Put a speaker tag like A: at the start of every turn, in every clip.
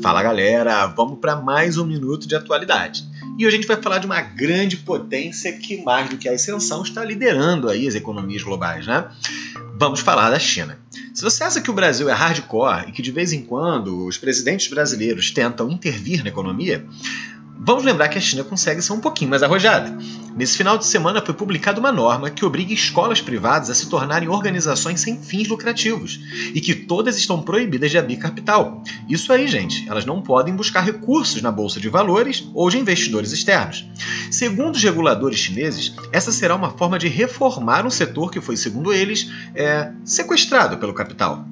A: Fala galera, vamos para mais um minuto de atualidade. E hoje a gente vai falar de uma grande potência que, mais do que a ascensão, está liderando aí as economias globais, né? Vamos falar da China. Se você acha que o Brasil é hardcore e que de vez em quando os presidentes brasileiros tentam intervir na economia, Vamos lembrar que a China consegue ser um pouquinho mais arrojada. Nesse final de semana foi publicada uma norma que obriga escolas privadas a se tornarem organizações sem fins lucrativos e que todas estão proibidas de abrir capital. Isso aí, gente, elas não podem buscar recursos na bolsa de valores ou de investidores externos. Segundo os reguladores chineses, essa será uma forma de reformar um setor que foi, segundo eles, é, sequestrado pelo capital.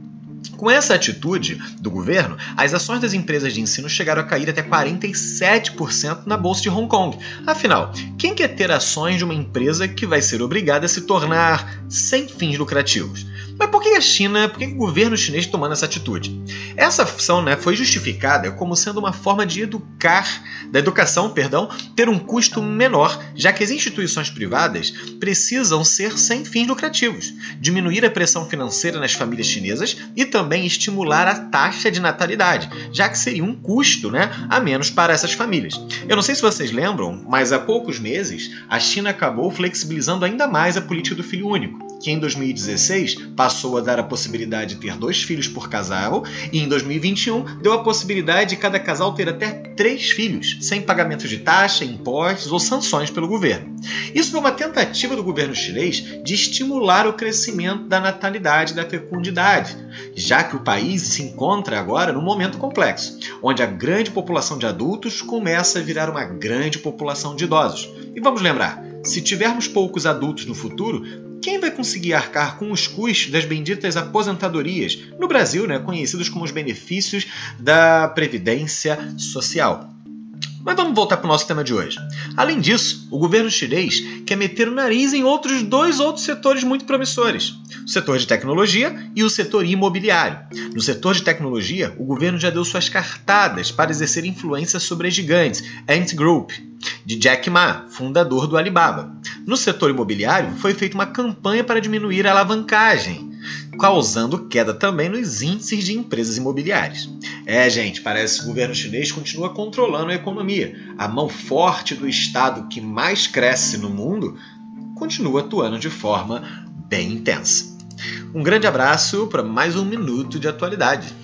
A: Com essa atitude do governo, as ações das empresas de ensino chegaram a cair até 47% na bolsa de Hong Kong. Afinal, quem quer ter ações de uma empresa que vai ser obrigada a se tornar sem fins lucrativos? Mas por que a China, por que o governo chinês tomando essa atitude? Essa ação né, foi justificada como sendo uma forma de educar, da educação, perdão, ter um custo menor, já que as instituições privadas precisam ser sem fins lucrativos, diminuir a pressão financeira nas famílias chinesas e também estimular a taxa de natalidade, já que seria um custo né, a menos para essas famílias. Eu não sei se vocês lembram, mas há poucos meses a China acabou flexibilizando ainda mais a política do filho único que em 2016 passou a dar a possibilidade de ter dois filhos por casal, e em 2021 deu a possibilidade de cada casal ter até três filhos, sem pagamento de taxa, impostos ou sanções pelo governo. Isso foi uma tentativa do governo chinês de estimular o crescimento da natalidade e da fecundidade, já que o país se encontra agora num momento complexo, onde a grande população de adultos começa a virar uma grande população de idosos. E vamos lembrar, se tivermos poucos adultos no futuro, quem vai conseguir arcar com os custos das benditas aposentadorias, no Brasil, né, conhecidos como os benefícios da Previdência Social? Mas vamos voltar para o nosso tema de hoje. Além disso, o governo chinês quer meter o nariz em outros dois outros setores muito promissores: o setor de tecnologia e o setor imobiliário. No setor de tecnologia, o governo já deu suas cartadas para exercer influência sobre as gigantes Ant Group, de Jack Ma, fundador do Alibaba. No setor imobiliário, foi feita uma campanha para diminuir a alavancagem, causando queda também nos índices de empresas imobiliárias. É, gente, parece que o governo chinês continua controlando a economia. A mão forte do Estado que mais cresce no mundo continua atuando de forma bem intensa. Um grande abraço para mais um minuto de atualidade.